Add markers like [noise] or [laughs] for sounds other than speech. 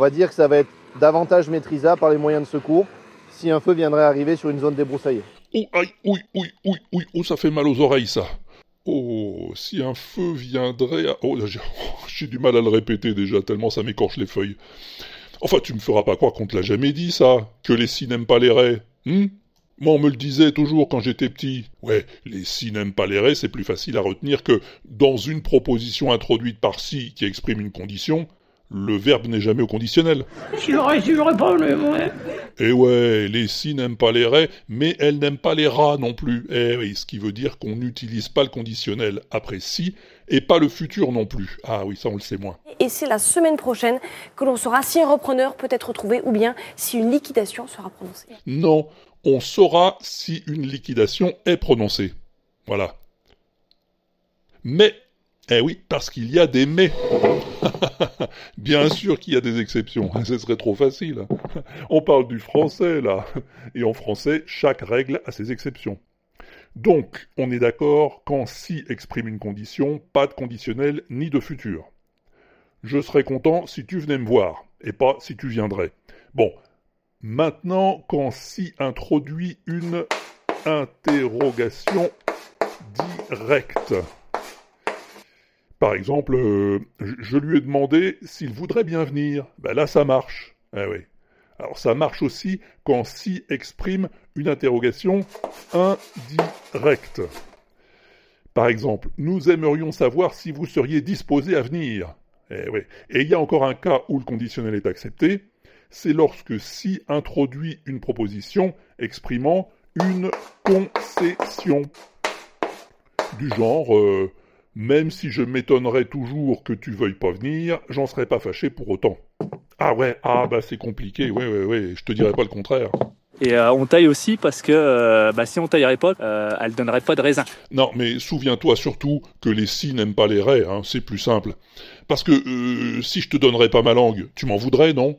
va dire que ça va être davantage maîtrisable par les moyens de secours si un feu viendrait arriver sur une zone débroussaillée. Oh, aïe, oui, oui, oui, oui, oh, ça fait mal aux oreilles, ça. Oh, si un feu viendrait à... Oh, [laughs] j'ai du mal à le répéter déjà, tellement ça m'écorche les feuilles. Enfin, tu me feras pas croire qu'on te l'a jamais dit, ça, que les si n'aiment pas les raies. Hein moi, on me le disait toujours quand j'étais petit. Ouais, les si n'aiment pas les raies, c'est plus facile à retenir que dans une proposition introduite par si qui exprime une condition, le verbe n'est jamais au conditionnel. Si j'aurais si j'aurais pas le moi. Eh ouais, les si n'aiment pas les raies, mais elles n'aiment pas les rats non plus. Eh oui, ce qui veut dire qu'on n'utilise pas le conditionnel après si, et pas le futur non plus. Ah oui, ça on le sait moins. Et c'est la semaine prochaine que l'on saura si un repreneur peut être trouvé ou bien si une liquidation sera prononcée. Non, on saura si une liquidation est prononcée. Voilà. Mais eh oui, parce qu'il y a des mais. [laughs] Bien sûr qu'il y a des exceptions, [laughs] ce serait trop facile. [laughs] On parle du français là, et en français, chaque règle a ses exceptions. Donc, on est d'accord quand si exprime une condition, pas de conditionnel ni de futur. Je serais content si tu venais me voir, et pas si tu viendrais. Bon, maintenant, quand si introduit une interrogation directe. Par exemple, euh, je lui ai demandé s'il voudrait bien venir. Ben là, ça marche. Eh. Alors ça marche aussi quand si exprime une interrogation indirecte. Par exemple, nous aimerions savoir si vous seriez disposé à venir. Eh. Et il y a encore un cas où le conditionnel est accepté, c'est lorsque si introduit une proposition exprimant une concession. Du genre, euh, même si je m'étonnerais toujours que tu veuilles pas venir, j'en serais pas fâché pour autant. Ah ouais, ah bah c'est compliqué, ouais ouais ouais, je te dirais pas le contraire. Et euh, on taille aussi parce que euh, bah, si on taillerait pas, euh, elle donnerait pas de raisin. Non, mais souviens-toi surtout que les si n'aiment pas les raies, hein, c'est plus simple. Parce que euh, si je te donnerais pas ma langue, tu m'en voudrais, non?